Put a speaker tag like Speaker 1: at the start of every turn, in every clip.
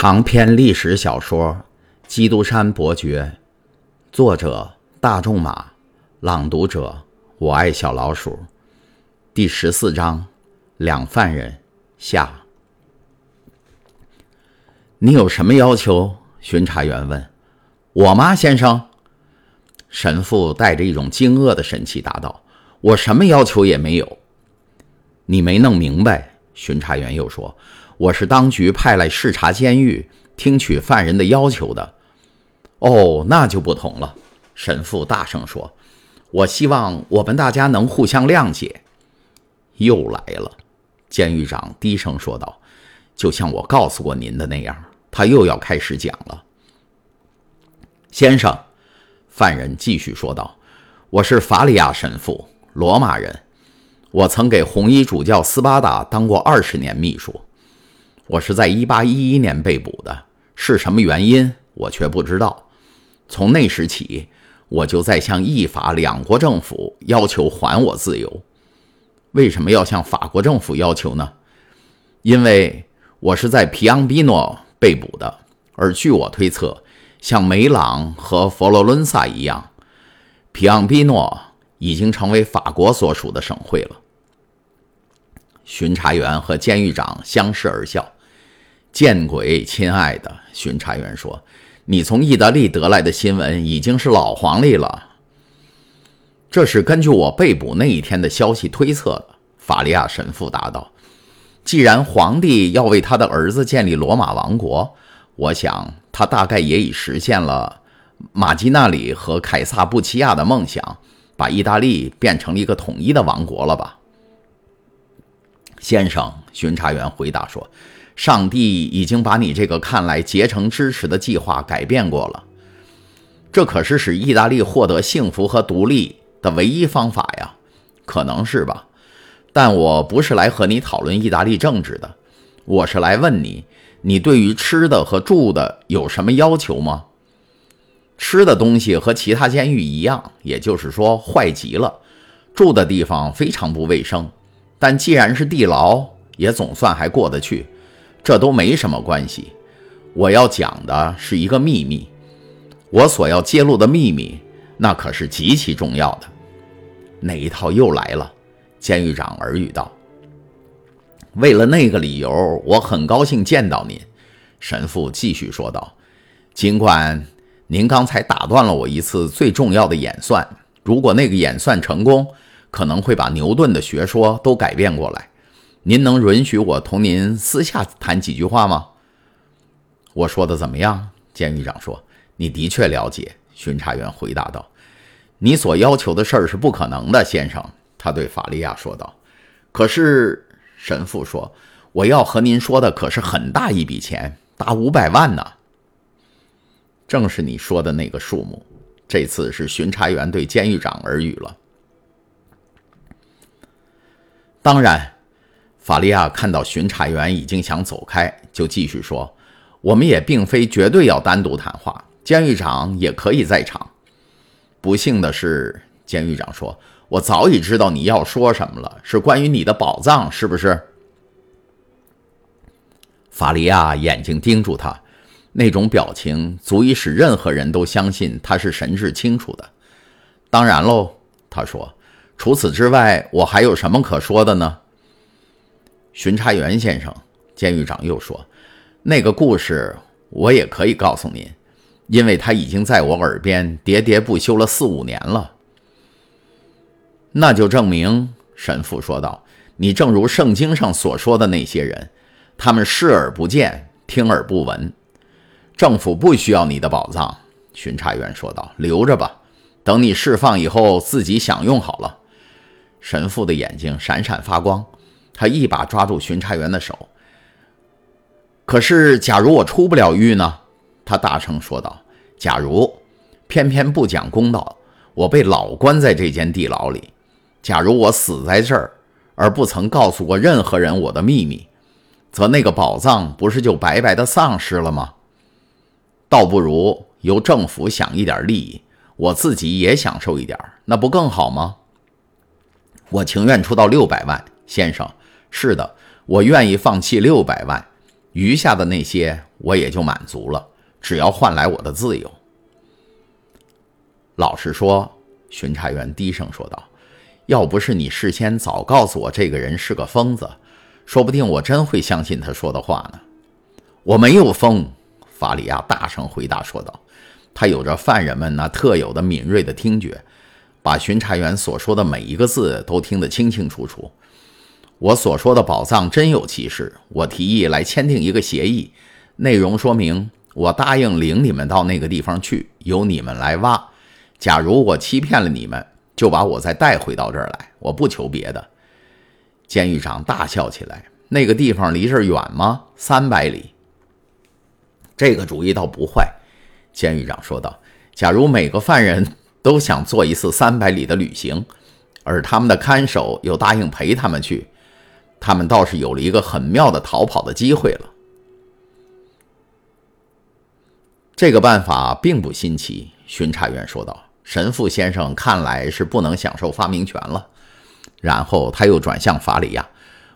Speaker 1: 长篇历史小说《基督山伯爵》，作者大仲马，朗读者我爱小老鼠，第十四章两犯人下。你有什么要求？巡查员问。我吗，先生？神父带着一种惊愕的神气答道：“我什么要求也没有。”你没弄明白。巡查员又说。我是当局派来视察监狱、听取犯人的要求的。哦，那就不同了。神父大声说：“我希望我们大家能互相谅解。”又来了，监狱长低声说道：“就像我告诉过您的那样，他又要开始讲了。”先生，犯人继续说道：“我是法里亚神父，罗马人。我曾给红衣主教斯巴达当过二十年秘书。”我是在1811年被捕的，是什么原因我却不知道。从那时起，我就在向意法两国政府要求还我自由。为什么要向法国政府要求呢？因为我是在皮昂比诺被捕的，而据我推测，像梅朗和佛罗伦萨一样，皮昂比诺已经成为法国所属的省会了。巡查员和监狱长相视而笑。见鬼，亲爱的巡查员说：“你从意大利得来的新闻已经是老黄历了。”这是根据我被捕那一天的消息推测的。”法利亚神父答道。“既然皇帝要为他的儿子建立罗马王国，我想他大概也已实现了马基纳里和凯撒布奇亚的梦想，把意大利变成了一个统一的王国了吧？”先生，巡查员回答说。上帝已经把你这个看来竭诚支持的计划改变过了，这可是使意大利获得幸福和独立的唯一方法呀，可能是吧？但我不是来和你讨论意大利政治的，我是来问你，你对于吃的和住的有什么要求吗？吃的东西和其他监狱一样，也就是说坏极了；住的地方非常不卫生，但既然是地牢，也总算还过得去。这都没什么关系，我要讲的是一个秘密，我所要揭露的秘密，那可是极其重要的。那一套又来了，监狱长耳语道。为了那个理由，我很高兴见到您。神父继续说道。尽管您刚才打断了我一次最重要的演算，如果那个演算成功，可能会把牛顿的学说都改变过来。您能允许我同您私下谈几句话吗？我说的怎么样？监狱长说：“你的确了解。”巡查员回答道：“你所要求的事儿是不可能的，先生。”他对法利亚说道。“可是，神父说，我要和您说的可是很大一笔钱，达五百万呢。正是你说的那个数目。这次是巡查员对监狱长耳语了。当然。”法利亚看到巡查员已经想走开，就继续说：“我们也并非绝对要单独谈话，监狱长也可以在场。”不幸的是，监狱长说：“我早已知道你要说什么了，是关于你的宝藏，是不是？”法利亚眼睛盯住他，那种表情足以使任何人都相信他是神志清楚的。当然喽，他说：“除此之外，我还有什么可说的呢？”巡查员先生，监狱长又说：“那个故事我也可以告诉您，因为他已经在我耳边喋喋不休了四五年了。”那就证明，神父说道：“你正如圣经上所说的那些人，他们视而不见，听而不闻。政府不需要你的宝藏。”巡查员说道：“留着吧，等你释放以后自己享用好了。”神父的眼睛闪闪发光。他一把抓住巡查员的手。可是，假如我出不了狱呢？他大声说道：“假如偏偏不讲公道，我被老关在这间地牢里；假如我死在这儿，而不曾告诉过任何人我的秘密，则那个宝藏不是就白白的丧失了吗？倒不如由政府享一点利益，我自己也享受一点，那不更好吗？我情愿出到六百万，先生。”是的，我愿意放弃六百万，余下的那些我也就满足了，只要换来我的自由。老实说，巡查员低声说道：“要不是你事先早告诉我这个人是个疯子，说不定我真会相信他说的话呢。”我没有疯，法里亚大声回答说道：“他有着犯人们那特有的敏锐的听觉，把巡查员所说的每一个字都听得清清楚楚。我所说的宝藏真有其事。我提议来签订一个协议，内容说明我答应领你们到那个地方去，由你们来挖。”假如我欺骗了你们，就把我再带回到这儿来。我不求别的。监狱长大笑起来。那个地方离这儿远吗？三百里。这个主意倒不坏。监狱长说道：“假如每个犯人都想做一次三百里的旅行，而他们的看守又答应陪他们去，他们倒是有了一个很妙的逃跑的机会了。”这个办法并不新奇。巡查员说道。神父先生看来是不能享受发明权了。然后他又转向法里亚：“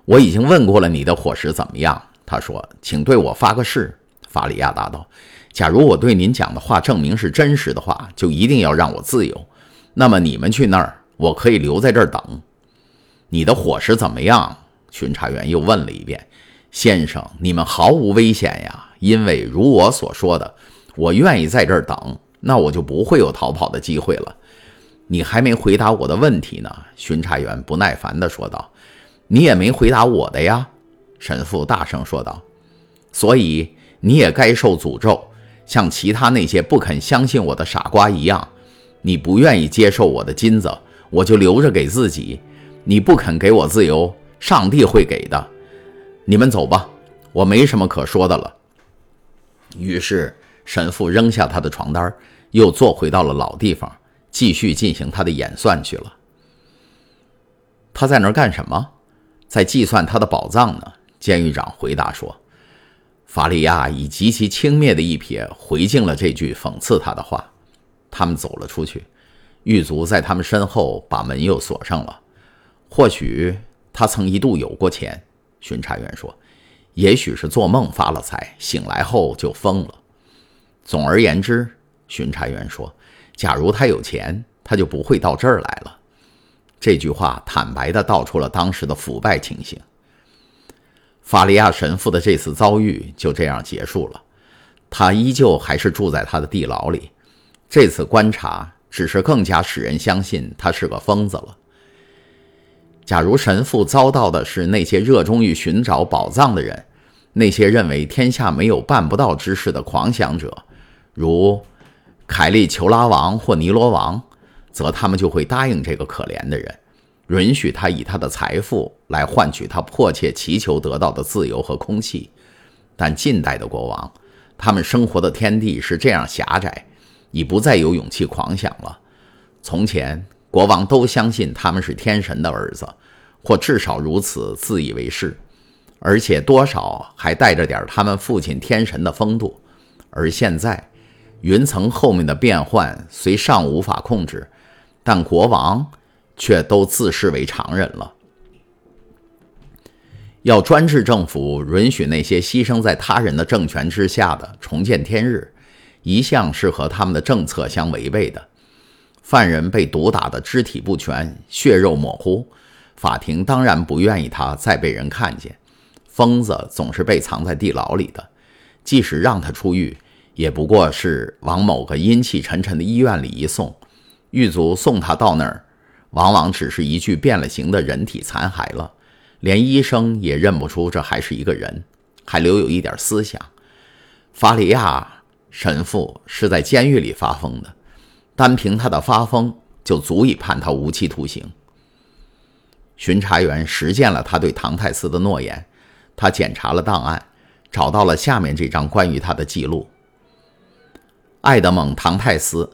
Speaker 1: 我已经问过了你的伙食怎么样？”他说：“请对我发个誓。”法里亚答道：“假如我对您讲的话证明是真实的话，就一定要让我自由。那么你们去那儿，我可以留在这儿等。你的伙食怎么样？”巡查员又问了一遍：“先生，你们毫无危险呀，因为如我所说的，我愿意在这儿等。”那我就不会有逃跑的机会了。你还没回答我的问题呢，巡查员不耐烦地说道。你也没回答我的呀，神父大声说道。所以你也该受诅咒，像其他那些不肯相信我的傻瓜一样。你不愿意接受我的金子，我就留着给自己。你不肯给我自由，上帝会给的。你们走吧，我没什么可说的了。于是神父扔下他的床单。又坐回到了老地方，继续进行他的演算去了。他在那儿干什么？在计算他的宝藏呢？监狱长回答说。法利亚以极其轻蔑的一瞥回敬了这句讽刺他的话。他们走了出去，狱卒在他们身后把门又锁上了。或许他曾一度有过钱，巡查员说。也许是做梦发了财，醒来后就疯了。总而言之。巡查员说：“假如他有钱，他就不会到这儿来了。”这句话坦白地道出了当时的腐败情形。法利亚神父的这次遭遇就这样结束了。他依旧还是住在他的地牢里。这次观察只是更加使人相信他是个疯子了。假如神父遭到的是那些热衷于寻找宝藏的人，那些认为天下没有办不到之事的狂想者，如……凯利裘拉王或尼罗王，则他们就会答应这个可怜的人，允许他以他的财富来换取他迫切祈求得到的自由和空气。但近代的国王，他们生活的天地是这样狭窄，已不再有勇气狂想了。从前，国王都相信他们是天神的儿子，或至少如此自以为是，而且多少还带着点他们父亲天神的风度。而现在，云层后面的变幻虽尚无法控制，但国王却都自视为常人了。要专制政府允许那些牺牲在他人的政权之下的重见天日，一向是和他们的政策相违背的。犯人被毒打的肢体不全、血肉模糊，法庭当然不愿意他再被人看见。疯子总是被藏在地牢里的，即使让他出狱。也不过是往某个阴气沉沉的医院里一送，狱卒送他到那儿，往往只是一具变了形的人体残骸了，连医生也认不出这还是一个人，还留有一点思想。法里亚神父是在监狱里发疯的，单凭他的发疯就足以判他无期徒刑。巡查员实践了他对唐泰斯的诺言，他检查了档案，找到了下面这张关于他的记录。爱德蒙·唐泰斯，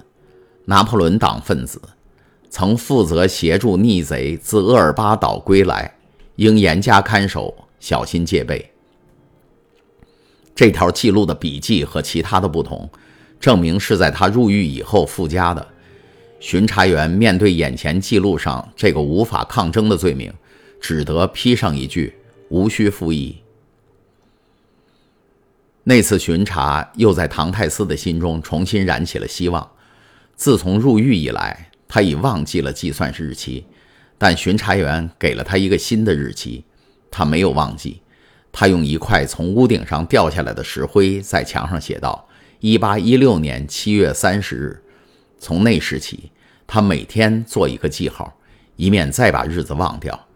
Speaker 1: 拿破仑党分子，曾负责协助逆贼自厄尔巴岛归来，应严加看守，小心戒备。这条记录的笔记和其他的不同，证明是在他入狱以后附加的。巡查员面对眼前记录上这个无法抗争的罪名，只得批上一句：“无需复议。”那次巡查又在唐泰斯的心中重新燃起了希望。自从入狱以来，他已忘记了计算日期，但巡查员给了他一个新的日期，他没有忘记。他用一块从屋顶上掉下来的石灰在墙上写道：“一八一六年七月三十日。”从那时起，他每天做一个记号，以免再把日子忘掉。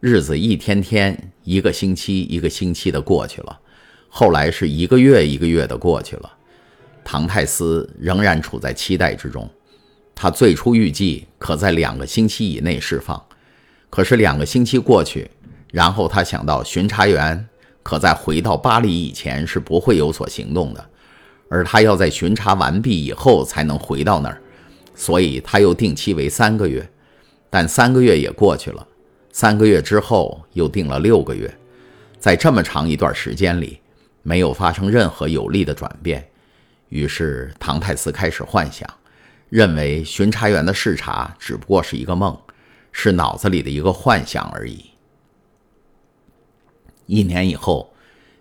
Speaker 1: 日子一天天、一个星期一个星期的过去了，后来是一个月一个月的过去了。唐泰斯仍然处在期待之中。他最初预计可在两个星期以内释放，可是两个星期过去，然后他想到巡查员可在回到巴黎以前是不会有所行动的，而他要在巡查完毕以后才能回到那儿，所以他又定期为三个月。但三个月也过去了。三个月之后，又定了六个月，在这么长一段时间里，没有发生任何有利的转变。于是，唐泰斯开始幻想，认为巡查员的视察只不过是一个梦，是脑子里的一个幻想而已。一年以后，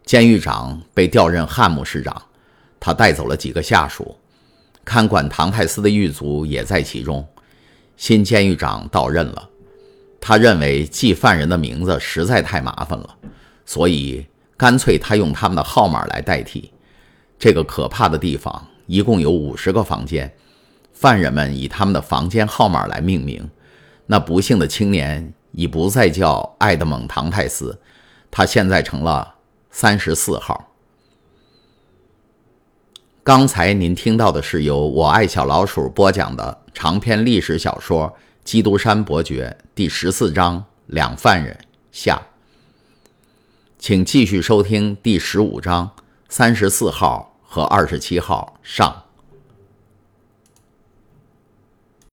Speaker 1: 监狱长被调任汉姆市长，他带走了几个下属，看管唐泰斯的狱卒也在其中。新监狱长到任了。他认为记犯人的名字实在太麻烦了，所以干脆他用他们的号码来代替。这个可怕的地方一共有五十个房间，犯人们以他们的房间号码来命名。那不幸的青年已不再叫爱德蒙·唐泰斯，他现在成了三十四号。刚才您听到的是由我爱小老鼠播讲的长篇历史小说。《基督山伯爵》第十四章两犯人下，请继续收听第十五章三十四号和二十七号上。